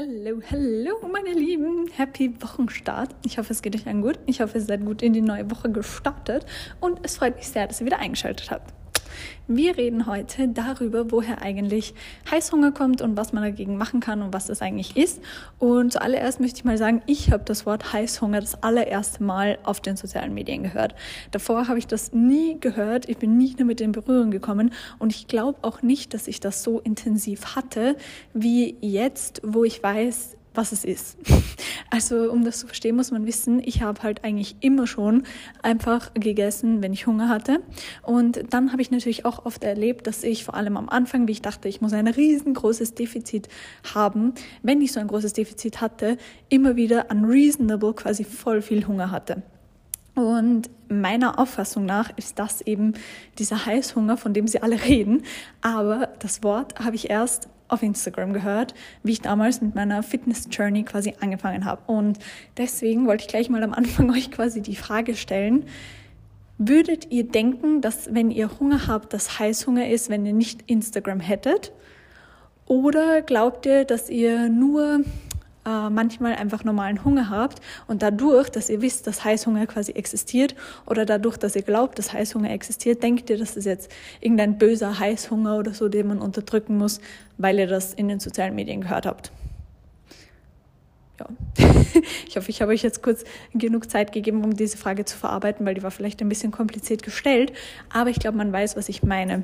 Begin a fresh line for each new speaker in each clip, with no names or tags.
Hallo, hallo, meine Lieben. Happy Wochenstart. Ich hoffe, es geht euch allen gut. Ich hoffe, ihr seid gut in die neue Woche gestartet. Und es freut mich sehr, dass ihr wieder eingeschaltet habt. Wir reden heute darüber, woher eigentlich Heißhunger kommt und was man dagegen machen kann und was das eigentlich ist. Und zuallererst möchte ich mal sagen, ich habe das Wort Heißhunger das allererste Mal auf den sozialen Medien gehört. Davor habe ich das nie gehört. Ich bin nie damit in Berührung gekommen und ich glaube auch nicht, dass ich das so intensiv hatte wie jetzt, wo ich weiß, was es ist. Also um das zu verstehen, muss man wissen, ich habe halt eigentlich immer schon einfach gegessen, wenn ich Hunger hatte. Und dann habe ich natürlich auch oft erlebt, dass ich vor allem am Anfang, wie ich dachte, ich muss ein riesengroßes Defizit haben, wenn ich so ein großes Defizit hatte, immer wieder unreasonable quasi voll viel Hunger hatte. Und meiner Auffassung nach ist das eben dieser Heißhunger, von dem sie alle reden. Aber das Wort habe ich erst auf Instagram gehört, wie ich damals mit meiner Fitness Journey quasi angefangen habe. Und deswegen wollte ich gleich mal am Anfang euch quasi die Frage stellen, würdet ihr denken, dass wenn ihr Hunger habt, das Heißhunger ist, wenn ihr nicht Instagram hättet? Oder glaubt ihr, dass ihr nur äh, manchmal einfach normalen Hunger habt und dadurch, dass ihr wisst, dass Heißhunger quasi existiert oder dadurch, dass ihr glaubt, dass Heißhunger existiert, denkt ihr, dass das jetzt irgendein böser Heißhunger oder so, den man unterdrücken muss, weil ihr das in den sozialen Medien gehört habt. Ja, ich hoffe, ich habe euch jetzt kurz genug Zeit gegeben, um diese Frage zu verarbeiten, weil die war vielleicht ein bisschen kompliziert gestellt, aber ich glaube, man weiß, was ich meine.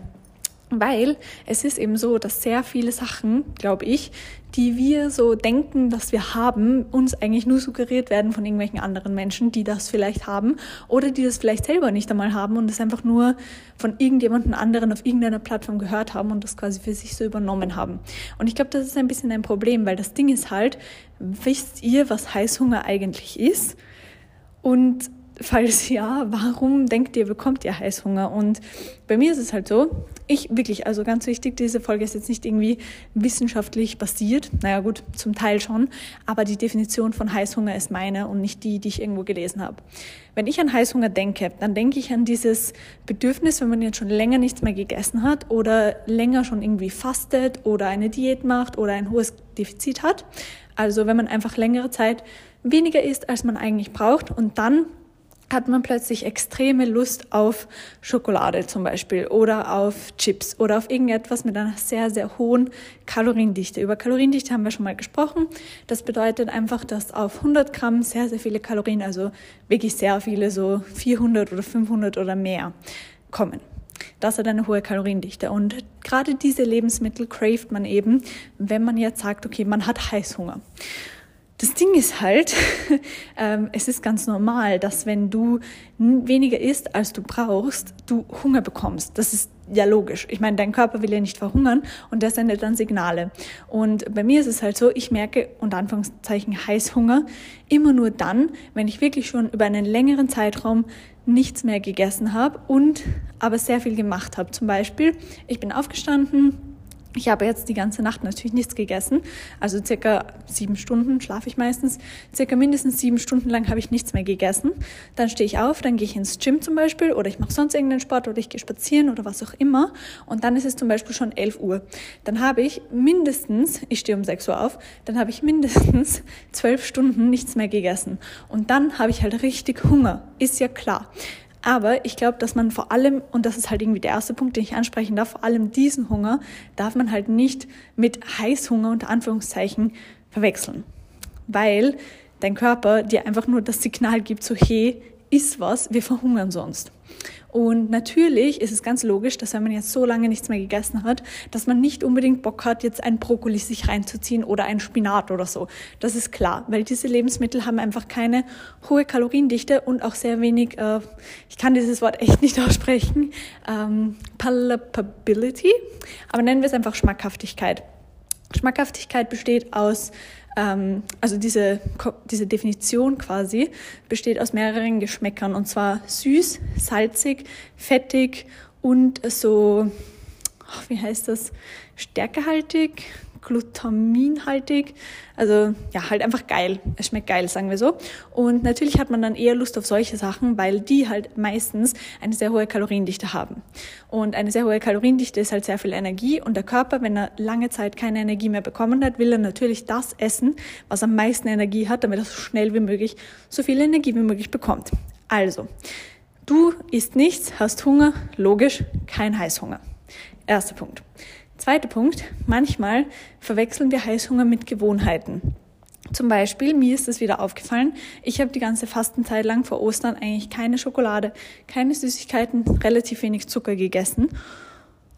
Weil es ist eben so, dass sehr viele Sachen, glaube ich, die wir so denken, dass wir haben, uns eigentlich nur suggeriert werden von irgendwelchen anderen Menschen, die das vielleicht haben oder die das vielleicht selber nicht einmal haben und es einfach nur von irgendjemandem anderen auf irgendeiner Plattform gehört haben und das quasi für sich so übernommen haben. Und ich glaube, das ist ein bisschen ein Problem, weil das Ding ist halt, wisst ihr, was Heißhunger eigentlich ist? Und falls ja, warum denkt ihr, bekommt ihr Heißhunger? Und bei mir ist es halt so, ich wirklich, also ganz wichtig, diese Folge ist jetzt nicht irgendwie wissenschaftlich basiert. Naja, gut, zum Teil schon. Aber die Definition von Heißhunger ist meine und nicht die, die ich irgendwo gelesen habe. Wenn ich an Heißhunger denke, dann denke ich an dieses Bedürfnis, wenn man jetzt schon länger nichts mehr gegessen hat oder länger schon irgendwie fastet oder eine Diät macht oder ein hohes Defizit hat. Also wenn man einfach längere Zeit weniger isst, als man eigentlich braucht und dann hat man plötzlich extreme Lust auf Schokolade zum Beispiel oder auf Chips oder auf irgendetwas mit einer sehr, sehr hohen Kaloriendichte. Über Kaloriendichte haben wir schon mal gesprochen. Das bedeutet einfach, dass auf 100 Gramm sehr, sehr viele Kalorien, also wirklich sehr viele, so 400 oder 500 oder mehr kommen. Das hat eine hohe Kaloriendichte. Und gerade diese Lebensmittel craved man eben, wenn man jetzt sagt, okay, man hat Heißhunger. Das Ding ist halt, ähm, es ist ganz normal, dass wenn du weniger isst, als du brauchst, du Hunger bekommst. Das ist ja logisch. Ich meine, dein Körper will ja nicht verhungern und der sendet dann Signale. Und bei mir ist es halt so, ich merke unter Anführungszeichen Heißhunger immer nur dann, wenn ich wirklich schon über einen längeren Zeitraum nichts mehr gegessen habe und aber sehr viel gemacht habe. Zum Beispiel, ich bin aufgestanden, ich habe jetzt die ganze Nacht natürlich nichts gegessen. Also circa sieben Stunden schlafe ich meistens. Circa mindestens sieben Stunden lang habe ich nichts mehr gegessen. Dann stehe ich auf, dann gehe ich ins Gym zum Beispiel oder ich mache sonst irgendeinen Sport oder ich gehe spazieren oder was auch immer. Und dann ist es zum Beispiel schon 11 Uhr. Dann habe ich mindestens, ich stehe um 6 Uhr auf, dann habe ich mindestens zwölf Stunden nichts mehr gegessen. Und dann habe ich halt richtig Hunger. Ist ja klar. Aber ich glaube, dass man vor allem, und das ist halt irgendwie der erste Punkt, den ich ansprechen darf, vor allem diesen Hunger darf man halt nicht mit Heißhunger unter Anführungszeichen verwechseln. Weil dein Körper dir einfach nur das Signal gibt, so hey, iss was, wir verhungern sonst. Und natürlich ist es ganz logisch, dass wenn man jetzt so lange nichts mehr gegessen hat, dass man nicht unbedingt Bock hat, jetzt ein Brokkoli sich reinzuziehen oder ein Spinat oder so. Das ist klar, weil diese Lebensmittel haben einfach keine hohe Kaloriendichte und auch sehr wenig, äh, ich kann dieses Wort echt nicht aussprechen, ähm, Palatability, aber nennen wir es einfach Schmackhaftigkeit. Schmackhaftigkeit besteht aus also diese, diese Definition quasi besteht aus mehreren Geschmäckern und zwar süß, salzig, fettig und so, wie heißt das, stärkehaltig, glutaminhaltig. Also ja, halt einfach geil. Es schmeckt geil, sagen wir so. Und natürlich hat man dann eher Lust auf solche Sachen, weil die halt meistens eine sehr hohe Kaloriendichte haben. Und eine sehr hohe Kaloriendichte ist halt sehr viel Energie und der Körper, wenn er lange Zeit keine Energie mehr bekommen hat, will er natürlich das essen, was am meisten Energie hat, damit er so schnell wie möglich so viel Energie wie möglich bekommt. Also, du isst nichts, hast Hunger, logisch, kein Heißhunger. Erster Punkt. Zweiter Punkt, manchmal verwechseln wir Heißhunger mit Gewohnheiten. Zum Beispiel, mir ist das wieder aufgefallen, ich habe die ganze Fastenzeit lang vor Ostern eigentlich keine Schokolade, keine Süßigkeiten, relativ wenig Zucker gegessen.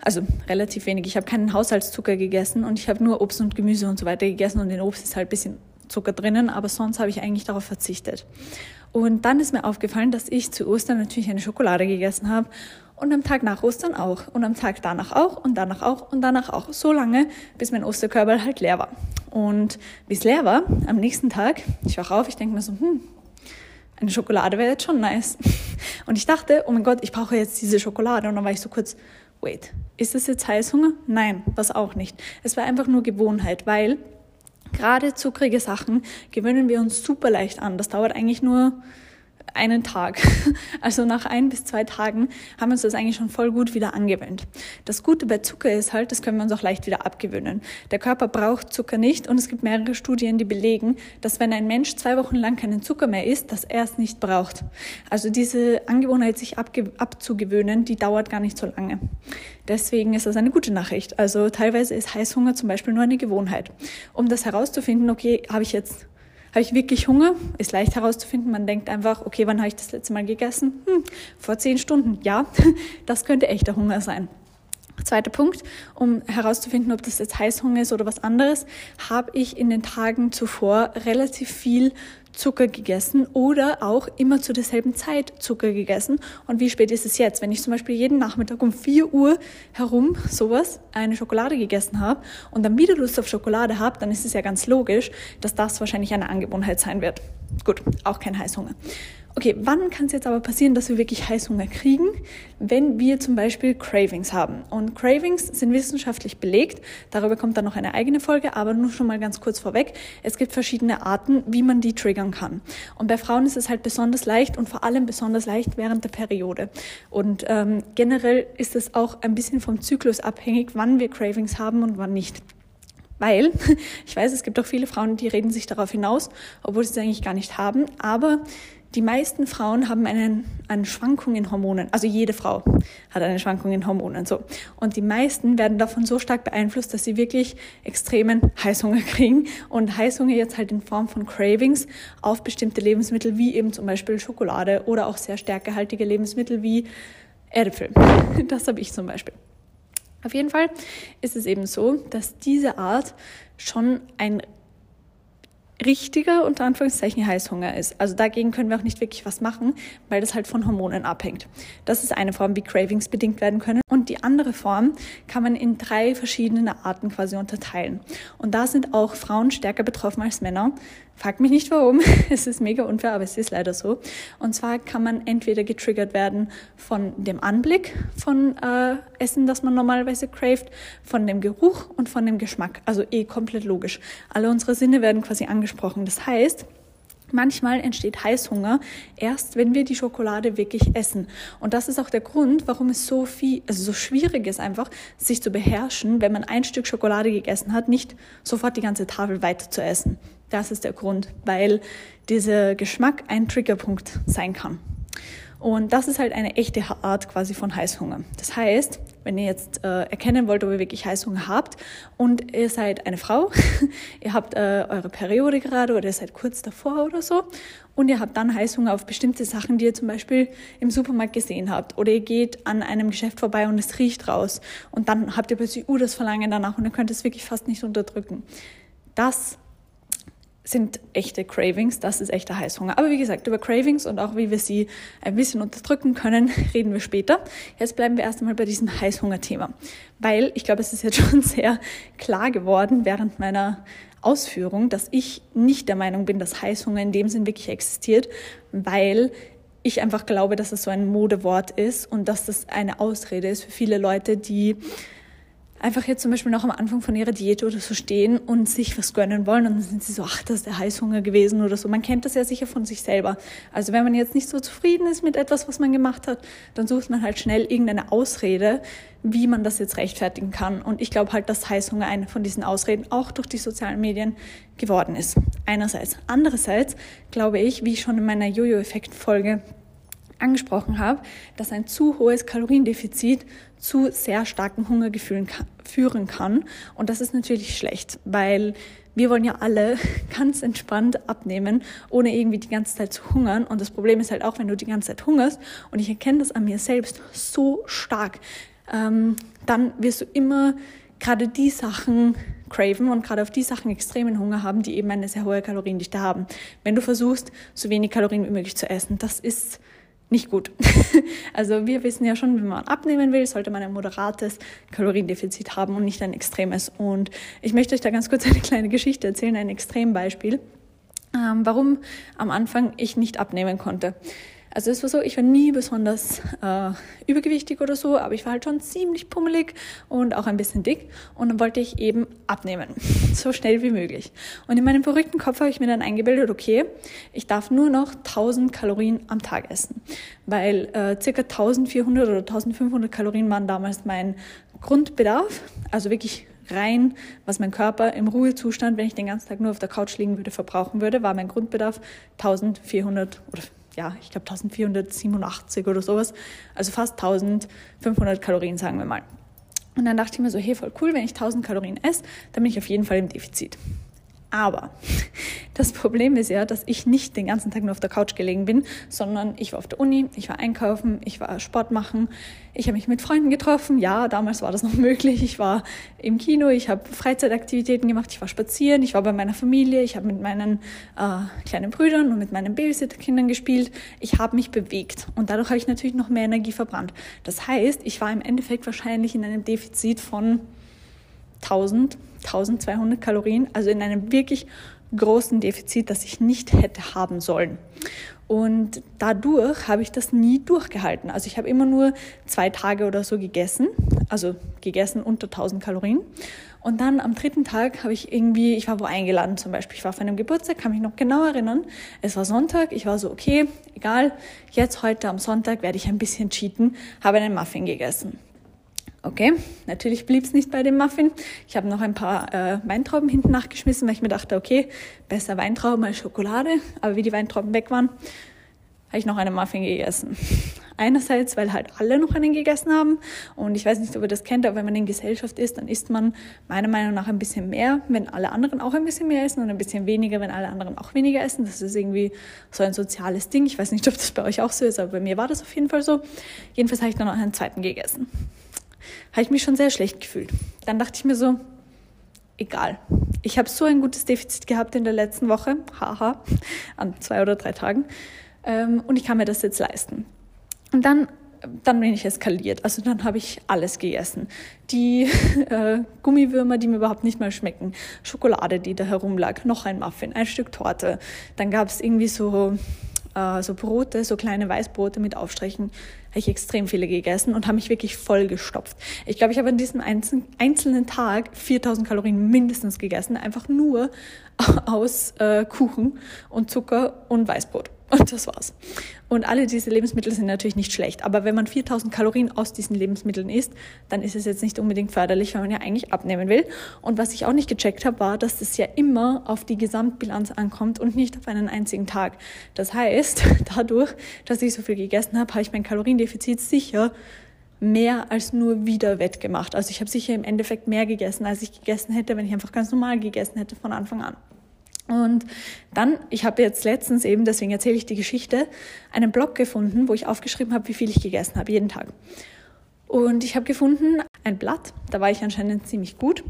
Also relativ wenig. Ich habe keinen Haushaltszucker gegessen und ich habe nur Obst und Gemüse und so weiter gegessen und in Obst ist halt ein bisschen Zucker drinnen, aber sonst habe ich eigentlich darauf verzichtet. Und dann ist mir aufgefallen, dass ich zu Ostern natürlich eine Schokolade gegessen habe und am Tag nach Ostern auch und am Tag danach auch und danach auch und danach auch. So lange, bis mein Osterkörper halt leer war. Und es leer war, am nächsten Tag, ich wach auf, ich denke mir so, hm, eine Schokolade wäre jetzt schon nice. Und ich dachte, oh mein Gott, ich brauche jetzt diese Schokolade. Und dann war ich so kurz, wait, ist das jetzt Heißhunger? Nein, was auch nicht. Es war einfach nur Gewohnheit, weil gerade zuckrige Sachen gewöhnen wir uns super leicht an. Das dauert eigentlich nur einen Tag. Also nach ein bis zwei Tagen haben wir uns das eigentlich schon voll gut wieder angewöhnt. Das Gute bei Zucker ist halt, das können wir uns auch leicht wieder abgewöhnen. Der Körper braucht Zucker nicht und es gibt mehrere Studien, die belegen, dass wenn ein Mensch zwei Wochen lang keinen Zucker mehr isst, dass er es nicht braucht. Also diese Angewohnheit, sich abzugewöhnen, die dauert gar nicht so lange. Deswegen ist das eine gute Nachricht. Also teilweise ist Heißhunger zum Beispiel nur eine Gewohnheit. Um das herauszufinden, okay, habe ich jetzt habe ich wirklich Hunger? Ist leicht herauszufinden. Man denkt einfach, okay, wann habe ich das letzte Mal gegessen? Hm, vor zehn Stunden. Ja, das könnte echter Hunger sein. Zweiter Punkt, um herauszufinden, ob das jetzt Heißhunger ist oder was anderes, habe ich in den Tagen zuvor relativ viel Zucker gegessen oder auch immer zu derselben Zeit Zucker gegessen. Und wie spät ist es jetzt? Wenn ich zum Beispiel jeden Nachmittag um 4 Uhr herum sowas, eine Schokolade gegessen habe und dann wieder Lust auf Schokolade habe, dann ist es ja ganz logisch, dass das wahrscheinlich eine Angewohnheit sein wird. Gut, auch kein Heißhunger. Okay, wann kann es jetzt aber passieren, dass wir wirklich Heißhunger kriegen? Wenn wir zum Beispiel Cravings haben. Und Cravings sind wissenschaftlich belegt. Darüber kommt dann noch eine eigene Folge, aber nur schon mal ganz kurz vorweg. Es gibt verschiedene Arten, wie man die triggern kann. Und bei Frauen ist es halt besonders leicht und vor allem besonders leicht während der Periode. Und ähm, generell ist es auch ein bisschen vom Zyklus abhängig, wann wir Cravings haben und wann nicht. Weil, ich weiß, es gibt auch viele Frauen, die reden sich darauf hinaus, obwohl sie es eigentlich gar nicht haben. Aber die meisten Frauen haben einen, eine Schwankung in Hormonen. Also jede Frau hat eine Schwankung in Hormonen. So. Und die meisten werden davon so stark beeinflusst, dass sie wirklich extremen Heißhunger kriegen. Und Heißhunger jetzt halt in Form von Cravings auf bestimmte Lebensmittel, wie eben zum Beispiel Schokolade oder auch sehr stärkehaltige Lebensmittel wie Erdäpfel. Das habe ich zum Beispiel. Auf jeden Fall ist es eben so, dass diese Art schon ein richtiger, unter Anführungszeichen, Heißhunger ist. Also dagegen können wir auch nicht wirklich was machen, weil das halt von Hormonen abhängt. Das ist eine Form, wie Cravings bedingt werden können. Und die andere Form kann man in drei verschiedene Arten quasi unterteilen. Und da sind auch Frauen stärker betroffen als Männer. Frag mich nicht warum. Es ist mega unfair, aber es ist leider so. Und zwar kann man entweder getriggert werden von dem Anblick von äh, Essen, das man normalerweise craved, von dem Geruch und von dem Geschmack. Also eh komplett logisch. Alle unsere Sinne werden quasi angesprochen. Das heißt, Manchmal entsteht Heißhunger erst, wenn wir die Schokolade wirklich essen. Und das ist auch der Grund, warum es so viel, also so schwierig ist einfach, sich zu beherrschen, wenn man ein Stück Schokolade gegessen hat, nicht sofort die ganze Tafel weiter zu essen. Das ist der Grund, weil dieser Geschmack ein Triggerpunkt sein kann. Und das ist halt eine echte Art quasi von Heißhunger. Das heißt, wenn ihr jetzt äh, erkennen wollt, ob ihr wirklich Heißhunger habt und ihr seid eine Frau, ihr habt äh, eure Periode gerade oder ihr seid kurz davor oder so und ihr habt dann Heißhunger auf bestimmte Sachen, die ihr zum Beispiel im Supermarkt gesehen habt oder ihr geht an einem Geschäft vorbei und es riecht raus und dann habt ihr plötzlich uh, das Verlangen danach und ihr könnt es wirklich fast nicht unterdrücken. Das sind echte Cravings, das ist echter Heißhunger. Aber wie gesagt, über Cravings und auch wie wir sie ein bisschen unterdrücken können, reden wir später. Jetzt bleiben wir erst einmal bei diesem Heißhunger-Thema, weil ich glaube, es ist jetzt schon sehr klar geworden während meiner Ausführung, dass ich nicht der Meinung bin, dass Heißhunger in dem Sinn wirklich existiert, weil ich einfach glaube, dass es so ein Modewort ist und dass das eine Ausrede ist für viele Leute, die einfach jetzt zum Beispiel noch am Anfang von ihrer Diät oder so stehen und sich was gönnen wollen und dann sind sie so, ach, das ist der Heißhunger gewesen oder so. Man kennt das ja sicher von sich selber. Also wenn man jetzt nicht so zufrieden ist mit etwas, was man gemacht hat, dann sucht man halt schnell irgendeine Ausrede, wie man das jetzt rechtfertigen kann. Und ich glaube halt, dass Heißhunger eine von diesen Ausreden auch durch die sozialen Medien geworden ist. Einerseits. Andererseits glaube ich, wie ich schon in meiner Jojo-Effekt-Folge angesprochen habe, dass ein zu hohes Kaloriendefizit zu sehr starken Hungergefühlen führen kann. Und das ist natürlich schlecht, weil wir wollen ja alle ganz entspannt abnehmen, ohne irgendwie die ganze Zeit zu hungern. Und das Problem ist halt auch, wenn du die ganze Zeit hungerst, und ich erkenne das an mir selbst so stark, ähm, dann wirst du immer gerade die Sachen craven und gerade auf die Sachen extremen Hunger haben, die eben eine sehr hohe Kaloriendichte haben. Wenn du versuchst, so wenig Kalorien wie möglich zu essen, das ist nicht gut. Also wir wissen ja schon, wenn man abnehmen will, sollte man ein moderates Kaloriendefizit haben und nicht ein extremes. Und ich möchte euch da ganz kurz eine kleine Geschichte erzählen, ein Extrembeispiel, ähm, warum am Anfang ich nicht abnehmen konnte. Also es war so, ich war nie besonders äh, übergewichtig oder so, aber ich war halt schon ziemlich pummelig und auch ein bisschen dick und dann wollte ich eben abnehmen, so schnell wie möglich. Und in meinem verrückten Kopf habe ich mir dann eingebildet, okay, ich darf nur noch 1000 Kalorien am Tag essen, weil äh, circa 1400 oder 1500 Kalorien waren damals mein Grundbedarf, also wirklich rein, was mein Körper im Ruhezustand, wenn ich den ganzen Tag nur auf der Couch liegen würde, verbrauchen würde, war mein Grundbedarf 1400 oder ja, ich glaube 1487 oder sowas, also fast 1500 Kalorien, sagen wir mal. Und dann dachte ich mir so, hey, voll cool, wenn ich 1000 Kalorien esse, dann bin ich auf jeden Fall im Defizit. Aber das Problem ist ja, dass ich nicht den ganzen Tag nur auf der Couch gelegen bin, sondern ich war auf der Uni, ich war einkaufen, ich war Sport machen, ich habe mich mit Freunden getroffen. Ja, damals war das noch möglich. Ich war im Kino, ich habe Freizeitaktivitäten gemacht, ich war spazieren, ich war bei meiner Familie, ich habe mit meinen äh, kleinen Brüdern und mit meinen Babysitterkindern gespielt. Ich habe mich bewegt und dadurch habe ich natürlich noch mehr Energie verbrannt. Das heißt, ich war im Endeffekt wahrscheinlich in einem Defizit von 1000, 1200 Kalorien, also in einem wirklich großen Defizit, das ich nicht hätte haben sollen. Und dadurch habe ich das nie durchgehalten. Also ich habe immer nur zwei Tage oder so gegessen, also gegessen unter 1000 Kalorien. Und dann am dritten Tag habe ich irgendwie, ich war wo eingeladen zum Beispiel, ich war auf einem Geburtstag, kann mich noch genau erinnern. Es war Sonntag, ich war so, okay, egal, jetzt heute am Sonntag werde ich ein bisschen cheaten, habe einen Muffin gegessen. Okay, natürlich blieb es nicht bei dem Muffin. Ich habe noch ein paar äh, Weintrauben hinten nachgeschmissen, weil ich mir dachte, okay, besser Weintrauben als Schokolade. Aber wie die Weintrauben weg waren, habe ich noch einen Muffin gegessen. Einerseits, weil halt alle noch einen gegessen haben. Und ich weiß nicht, ob ihr das kennt, aber wenn man in Gesellschaft ist, dann isst man meiner Meinung nach ein bisschen mehr, wenn alle anderen auch ein bisschen mehr essen und ein bisschen weniger, wenn alle anderen auch weniger essen. Das ist irgendwie so ein soziales Ding. Ich weiß nicht, ob das bei euch auch so ist, aber bei mir war das auf jeden Fall so. Jedenfalls habe ich dann noch einen zweiten gegessen habe ich mich schon sehr schlecht gefühlt. Dann dachte ich mir so, egal. Ich habe so ein gutes Defizit gehabt in der letzten Woche, haha, an zwei oder drei Tagen, ähm, und ich kann mir das jetzt leisten. Und dann, dann bin ich eskaliert. Also dann habe ich alles gegessen. Die äh, Gummiwürmer, die mir überhaupt nicht mal schmecken, Schokolade, die da herumlag, noch ein Muffin, ein Stück Torte. Dann gab es irgendwie so äh, so Brote, so kleine Weißbrote mit Aufstrichen, habe ich extrem viele gegessen und habe mich wirklich voll gestopft. Ich glaube, ich habe an diesem einzelnen Tag 4000 Kalorien mindestens gegessen, einfach nur aus äh, Kuchen und Zucker und Weißbrot. Und das war's. Und alle diese Lebensmittel sind natürlich nicht schlecht. Aber wenn man 4000 Kalorien aus diesen Lebensmitteln isst, dann ist es jetzt nicht unbedingt förderlich, weil man ja eigentlich abnehmen will. Und was ich auch nicht gecheckt habe, war, dass es ja immer auf die Gesamtbilanz ankommt und nicht auf einen einzigen Tag. Das heißt, dadurch, dass ich so viel gegessen habe, habe ich mein Kaloriendefizit sicher mehr als nur wieder wettgemacht. Also ich habe sicher im Endeffekt mehr gegessen, als ich gegessen hätte, wenn ich einfach ganz normal gegessen hätte von Anfang an. Und dann, ich habe jetzt letztens eben, deswegen erzähle ich die Geschichte, einen Blog gefunden, wo ich aufgeschrieben habe, wie viel ich gegessen habe, jeden Tag. Und ich habe gefunden ein Blatt, da war ich anscheinend ziemlich gut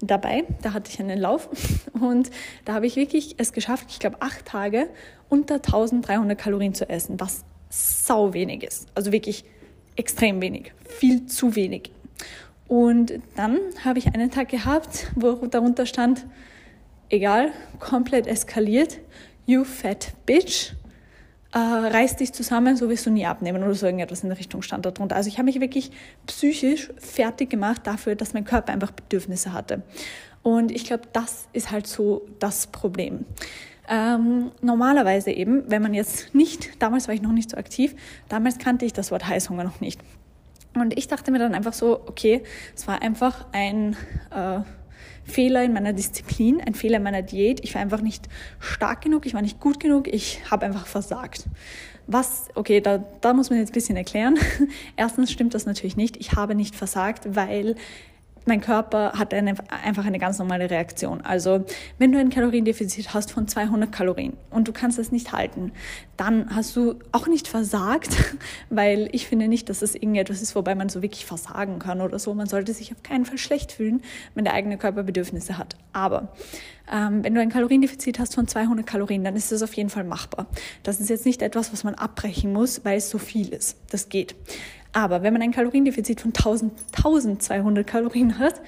dabei, da hatte ich einen Lauf und da habe ich wirklich es geschafft, ich glaube acht Tage unter 1300 Kalorien zu essen, was sau wenig ist, also wirklich extrem wenig, viel zu wenig. Und dann habe ich einen Tag gehabt, wo darunter stand, egal, komplett eskaliert. You fat bitch. äh, reiß dich zusammen, so wirst du nie abnehmen oder so irgendetwas in der Richtung stand darunter. Also ich habe mich wirklich psychisch fertig gemacht dafür, dass mein Körper einfach Bedürfnisse hatte. Und ich glaube, das ist halt so das Problem. Ähm, normalerweise eben, wenn man jetzt nicht, damals war ich noch nicht so aktiv, damals kannte ich das Wort Heißhunger noch nicht. Und ich dachte mir dann einfach so, okay, es war einfach ein äh, Fehler in meiner Disziplin, ein Fehler in meiner Diät. Ich war einfach nicht stark genug, ich war nicht gut genug, ich habe einfach versagt. Was, okay, da, da muss man jetzt ein bisschen erklären. Erstens stimmt das natürlich nicht. Ich habe nicht versagt, weil mein Körper hat eine, einfach eine ganz normale Reaktion. Also wenn du ein Kaloriendefizit hast von 200 Kalorien und du kannst das nicht halten, dann hast du auch nicht versagt, weil ich finde nicht, dass es irgendetwas ist, wobei man so wirklich versagen kann oder so. Man sollte sich auf keinen Fall schlecht fühlen, wenn der eigene Körper Bedürfnisse hat. Aber ähm, wenn du ein Kaloriendefizit hast von 200 Kalorien, dann ist das auf jeden Fall machbar. Das ist jetzt nicht etwas, was man abbrechen muss, weil es so viel ist. Das geht. Aber wenn man ein Kaloriendefizit von 1000, 1200 Kalorien hat,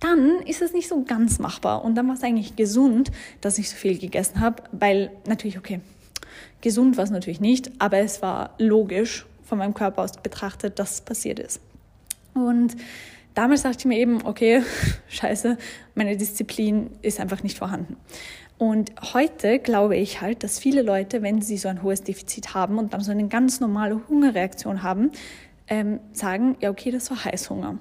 dann ist es nicht so ganz machbar. Und dann war es eigentlich gesund, dass ich so viel gegessen habe, weil natürlich, okay, gesund war es natürlich nicht, aber es war logisch von meinem Körper aus betrachtet, dass es passiert ist. Und damals dachte ich mir eben, okay, scheiße, meine Disziplin ist einfach nicht vorhanden. Und heute glaube ich halt, dass viele Leute, wenn sie so ein hohes Defizit haben und dann so eine ganz normale Hungerreaktion haben, ähm, sagen, ja, okay, das war Heißhunger.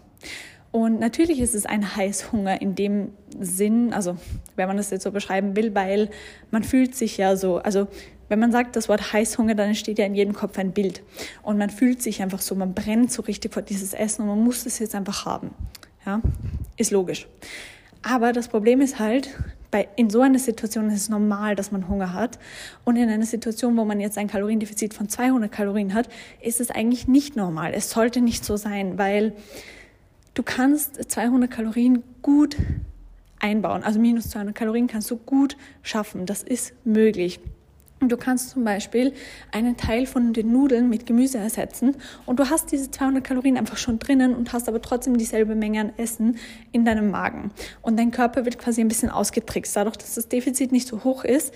Und natürlich ist es ein Heißhunger in dem Sinn, also wenn man das jetzt so beschreiben will, weil man fühlt sich ja so, also wenn man sagt das Wort Heißhunger, dann entsteht ja in jedem Kopf ein Bild. Und man fühlt sich einfach so, man brennt so richtig vor dieses Essen und man muss es jetzt einfach haben. Ja, ist logisch. Aber das Problem ist halt, bei, in so einer Situation ist es normal, dass man Hunger hat. Und in einer Situation, wo man jetzt ein Kaloriendefizit von 200 Kalorien hat, ist es eigentlich nicht normal. Es sollte nicht so sein, weil du kannst 200 Kalorien gut einbauen. Also minus 200 Kalorien kannst du gut schaffen. Das ist möglich. Du kannst zum Beispiel einen Teil von den Nudeln mit Gemüse ersetzen und du hast diese 200 Kalorien einfach schon drinnen und hast aber trotzdem dieselbe Menge an Essen in deinem Magen. Und dein Körper wird quasi ein bisschen ausgetrickst. Dadurch, dass das Defizit nicht so hoch ist,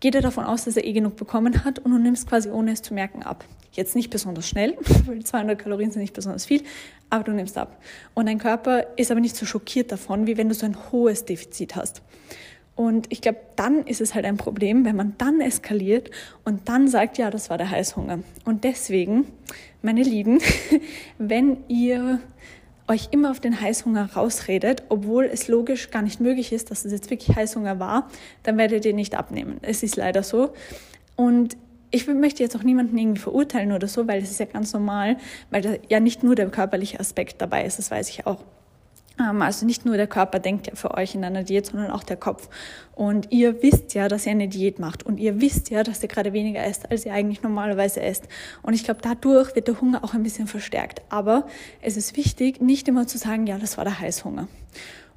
geht er davon aus, dass er eh genug bekommen hat und du nimmst quasi ohne es zu merken ab. Jetzt nicht besonders schnell, weil 200 Kalorien sind nicht besonders viel, aber du nimmst ab. Und dein Körper ist aber nicht so schockiert davon, wie wenn du so ein hohes Defizit hast. Und ich glaube, dann ist es halt ein Problem, wenn man dann eskaliert und dann sagt, ja, das war der Heißhunger. Und deswegen, meine Lieben, wenn ihr euch immer auf den Heißhunger rausredet, obwohl es logisch gar nicht möglich ist, dass es jetzt wirklich Heißhunger war, dann werdet ihr nicht abnehmen. Es ist leider so. Und ich möchte jetzt auch niemanden irgendwie verurteilen oder so, weil es ist ja ganz normal, weil da ja nicht nur der körperliche Aspekt dabei ist, das weiß ich auch. Ähm, also nicht nur der Körper denkt ja für euch in einer Diät, sondern auch der Kopf. Und ihr wisst ja, dass ihr eine Diät macht und ihr wisst ja, dass ihr gerade weniger esst, als ihr eigentlich normalerweise esst. Und ich glaube, dadurch wird der Hunger auch ein bisschen verstärkt. Aber es ist wichtig, nicht immer zu sagen, ja, das war der Heißhunger.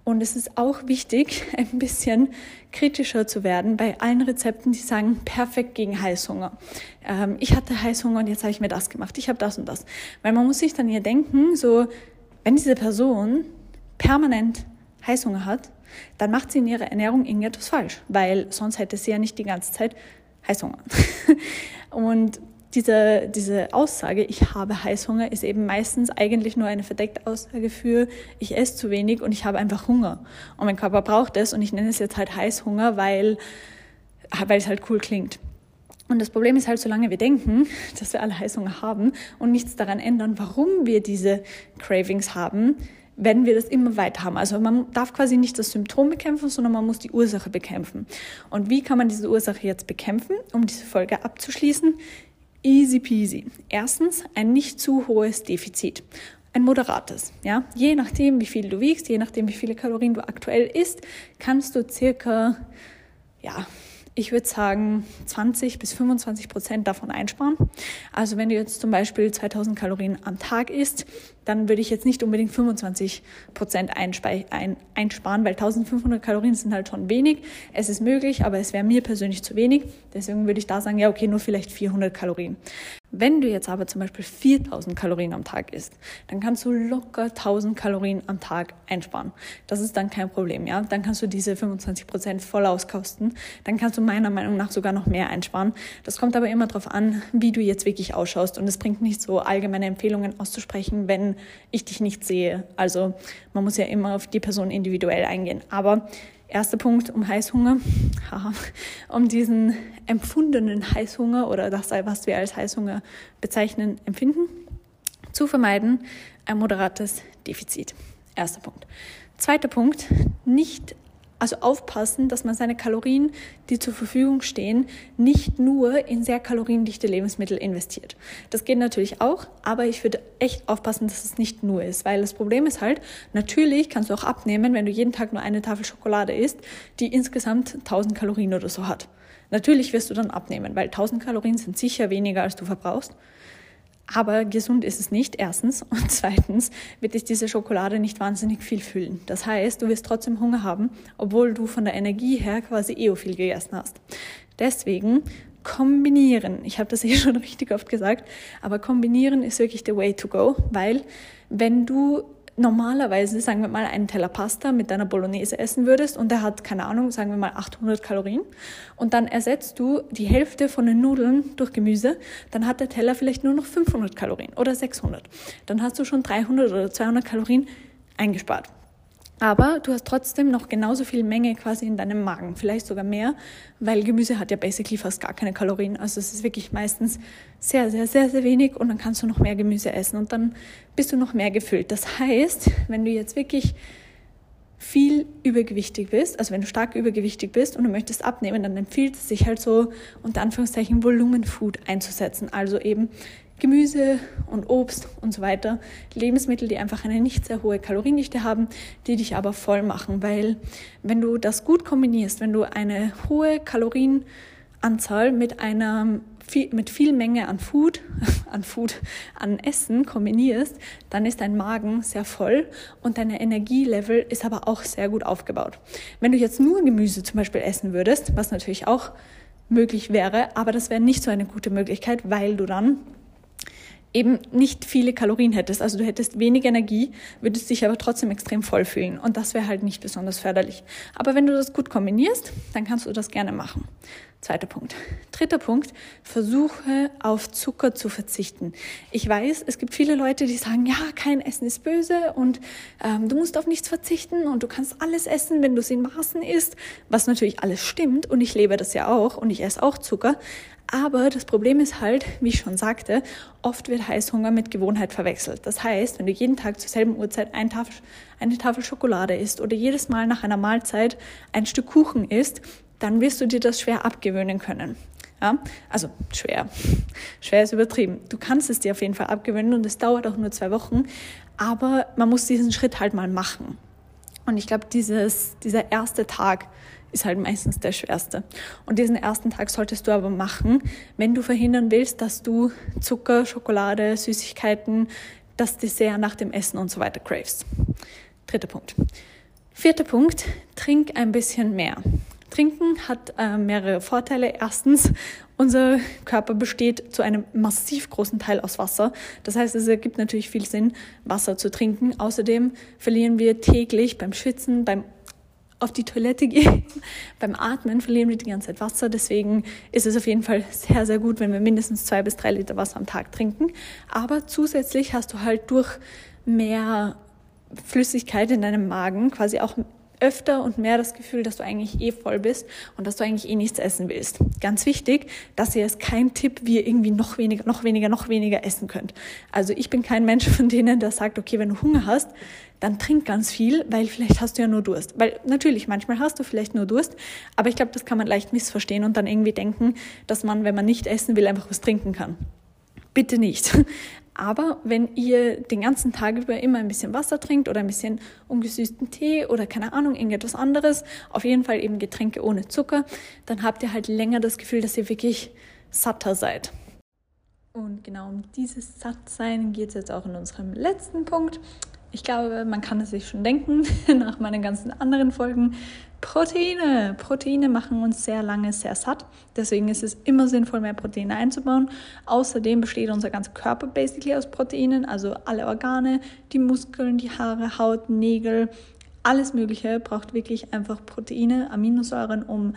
Und es ist auch wichtig, ein bisschen kritischer zu werden bei allen Rezepten, die sagen, perfekt gegen Heißhunger. Ähm, ich hatte Heißhunger und jetzt habe ich mir das gemacht. Ich habe das und das. Weil man muss sich dann hier denken, so, wenn diese Person permanent Heißhunger hat, dann macht sie in ihrer Ernährung irgendetwas falsch, weil sonst hätte sie ja nicht die ganze Zeit Heißhunger. und diese, diese Aussage, ich habe Heißhunger, ist eben meistens eigentlich nur eine verdeckte Aussage für, ich esse zu wenig und ich habe einfach Hunger. Und mein Körper braucht es und ich nenne es jetzt halt Heißhunger, weil, weil es halt cool klingt. Und das Problem ist halt, solange wir denken, dass wir alle Heißhunger haben und nichts daran ändern, warum wir diese Cravings haben, werden wir das immer weiter haben. Also man darf quasi nicht das Symptom bekämpfen, sondern man muss die Ursache bekämpfen. Und wie kann man diese Ursache jetzt bekämpfen, um diese Folge abzuschließen? Easy peasy. Erstens ein nicht zu hohes Defizit. Ein moderates, ja. Je nachdem, wie viel du wiegst, je nachdem, wie viele Kalorien du aktuell isst, kannst du circa, ja, ich würde sagen, 20 bis 25 Prozent davon einsparen. Also wenn du jetzt zum Beispiel 2000 Kalorien am Tag isst, dann würde ich jetzt nicht unbedingt 25 Prozent einsparen, weil 1500 Kalorien sind halt schon wenig. Es ist möglich, aber es wäre mir persönlich zu wenig. Deswegen würde ich da sagen, ja, okay, nur vielleicht 400 Kalorien. Wenn du jetzt aber zum Beispiel 4000 Kalorien am Tag isst, dann kannst du locker 1000 Kalorien am Tag einsparen. Das ist dann kein Problem, ja. Dann kannst du diese 25 Prozent voll auskosten. Dann kannst du meiner Meinung nach sogar noch mehr einsparen. Das kommt aber immer darauf an, wie du jetzt wirklich ausschaust. Und es bringt nicht so allgemeine Empfehlungen auszusprechen, wenn ich dich nicht sehe. Also man muss ja immer auf die Person individuell eingehen. Aber Erster Punkt um Heißhunger, um diesen empfundenen Heißhunger oder das, was wir als Heißhunger bezeichnen, empfinden, zu vermeiden, ein moderates Defizit. Erster Punkt. Zweiter Punkt, nicht also aufpassen, dass man seine Kalorien, die zur Verfügung stehen, nicht nur in sehr kaloriendichte Lebensmittel investiert. Das geht natürlich auch, aber ich würde echt aufpassen, dass es nicht nur ist, weil das Problem ist halt, natürlich kannst du auch abnehmen, wenn du jeden Tag nur eine Tafel Schokolade isst, die insgesamt 1000 Kalorien oder so hat. Natürlich wirst du dann abnehmen, weil 1000 Kalorien sind sicher weniger, als du verbrauchst. Aber gesund ist es nicht, erstens. Und zweitens wird dich diese Schokolade nicht wahnsinnig viel füllen. Das heißt, du wirst trotzdem Hunger haben, obwohl du von der Energie her quasi eh viel gegessen hast. Deswegen kombinieren. Ich habe das eh schon richtig oft gesagt, aber kombinieren ist wirklich the way to go, weil wenn du normalerweise, sagen wir mal, einen Teller Pasta mit deiner Bolognese essen würdest und der hat, keine Ahnung, sagen wir mal 800 Kalorien und dann ersetzt du die Hälfte von den Nudeln durch Gemüse, dann hat der Teller vielleicht nur noch 500 Kalorien oder 600. Dann hast du schon 300 oder 200 Kalorien eingespart. Aber du hast trotzdem noch genauso viel Menge quasi in deinem Magen, vielleicht sogar mehr, weil Gemüse hat ja basically fast gar keine Kalorien. Also es ist wirklich meistens sehr, sehr, sehr, sehr wenig und dann kannst du noch mehr Gemüse essen und dann bist du noch mehr gefüllt. Das heißt, wenn du jetzt wirklich viel übergewichtig bist, also wenn du stark übergewichtig bist und du möchtest abnehmen, dann empfiehlt es sich halt so unter Anführungszeichen Volumenfood einzusetzen. Also eben Gemüse und Obst und so weiter. Lebensmittel, die einfach eine nicht sehr hohe Kaloriendichte haben, die dich aber voll machen, weil wenn du das gut kombinierst, wenn du eine hohe Kalorienanzahl mit einer viel, mit viel Menge an Food, an Food, an Essen kombinierst, dann ist dein Magen sehr voll und deine Energielevel ist aber auch sehr gut aufgebaut. Wenn du jetzt nur Gemüse zum Beispiel essen würdest, was natürlich auch möglich wäre, aber das wäre nicht so eine gute Möglichkeit, weil du dann eben nicht viele Kalorien hättest. Also du hättest wenig Energie, würdest dich aber trotzdem extrem voll fühlen. Und das wäre halt nicht besonders förderlich. Aber wenn du das gut kombinierst, dann kannst du das gerne machen. Zweiter Punkt. Dritter Punkt, versuche auf Zucker zu verzichten. Ich weiß, es gibt viele Leute, die sagen, ja, kein Essen ist böse und ähm, du musst auf nichts verzichten und du kannst alles essen, wenn du es in Maßen isst, was natürlich alles stimmt und ich lebe das ja auch und ich esse auch Zucker. Aber das Problem ist halt, wie ich schon sagte, oft wird Heißhunger mit Gewohnheit verwechselt. Das heißt, wenn du jeden Tag zur selben Uhrzeit eine Tafel, eine Tafel Schokolade isst oder jedes Mal nach einer Mahlzeit ein Stück Kuchen isst, dann wirst du dir das schwer abgewöhnen können. Ja, also schwer. Schwer ist übertrieben. Du kannst es dir auf jeden Fall abgewöhnen und es dauert auch nur zwei Wochen, aber man muss diesen Schritt halt mal machen. Und ich glaube, dieser erste Tag ist halt meistens der schwerste. Und diesen ersten Tag solltest du aber machen, wenn du verhindern willst, dass du Zucker, Schokolade, Süßigkeiten, das Dessert nach dem Essen und so weiter cravest. Dritter Punkt. Vierter Punkt, trink ein bisschen mehr. Trinken hat äh, mehrere Vorteile. Erstens, unser Körper besteht zu einem massiv großen Teil aus Wasser. Das heißt, es ergibt natürlich viel Sinn, Wasser zu trinken. Außerdem verlieren wir täglich beim Schwitzen, beim auf die Toilette gehen. Beim Atmen verlieren wir die ganze Zeit Wasser. Deswegen ist es auf jeden Fall sehr, sehr gut, wenn wir mindestens zwei bis drei Liter Wasser am Tag trinken. Aber zusätzlich hast du halt durch mehr Flüssigkeit in deinem Magen quasi auch öfter und mehr das Gefühl, dass du eigentlich eh voll bist und dass du eigentlich eh nichts essen willst. Ganz wichtig, das hier ist kein Tipp, wie ihr irgendwie noch weniger, noch weniger, noch weniger essen könnt. Also ich bin kein Mensch von denen, der sagt, okay, wenn du Hunger hast, dann trink ganz viel, weil vielleicht hast du ja nur Durst. Weil natürlich, manchmal hast du vielleicht nur Durst, aber ich glaube, das kann man leicht missverstehen und dann irgendwie denken, dass man, wenn man nicht essen will, einfach was trinken kann. Bitte nicht. Aber wenn ihr den ganzen Tag über immer ein bisschen Wasser trinkt oder ein bisschen ungesüßten Tee oder keine Ahnung, irgendetwas anderes, auf jeden Fall eben Getränke ohne Zucker, dann habt ihr halt länger das Gefühl, dass ihr wirklich satter seid. Und genau um dieses Sattsein geht es jetzt auch in unserem letzten Punkt. ich glaube, man kann es sich schon denken, nach meinen ganzen anderen Folgen. Proteine. Proteine machen uns sehr lange sehr satt. Deswegen ist es immer sinnvoll, mehr Proteine einzubauen. Außerdem besteht unser ganzer Körper basically aus Proteinen, also alle Organe, die Muskeln, die Haare, Haut, Nägel, alles Mögliche braucht wirklich einfach Proteine, Aminosäuren, um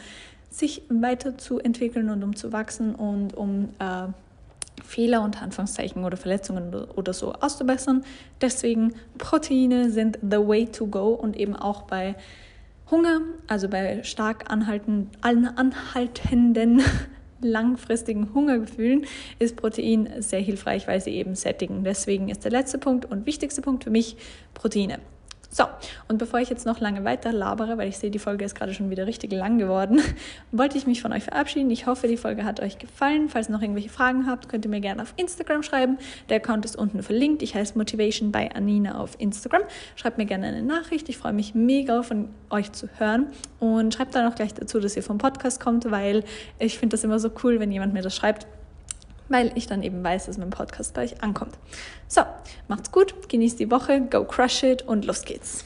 sich weiterzuentwickeln und um zu wachsen und um äh, Fehler unter Anführungszeichen oder Verletzungen oder so auszubessern. Deswegen Proteine sind the way to go und eben auch bei Hunger, also bei stark anhalten, anhaltenden langfristigen Hungergefühlen ist Protein sehr hilfreich, weil sie eben sättigen. Deswegen ist der letzte Punkt und wichtigste Punkt für mich Proteine. So, und bevor ich jetzt noch lange weiter labere, weil ich sehe, die Folge ist gerade schon wieder richtig lang geworden, wollte ich mich von euch verabschieden. Ich hoffe, die Folge hat euch gefallen. Falls ihr noch irgendwelche Fragen habt, könnt ihr mir gerne auf Instagram schreiben. Der Account ist unten verlinkt. Ich heiße Motivation by Anina auf Instagram. Schreibt mir gerne eine Nachricht. Ich freue mich mega von euch zu hören. Und schreibt dann auch gleich dazu, dass ihr vom Podcast kommt, weil ich finde das immer so cool, wenn jemand mir das schreibt weil ich dann eben weiß, dass mein Podcast bei euch ankommt. So, macht's gut, genießt die Woche, go crush it und los geht's.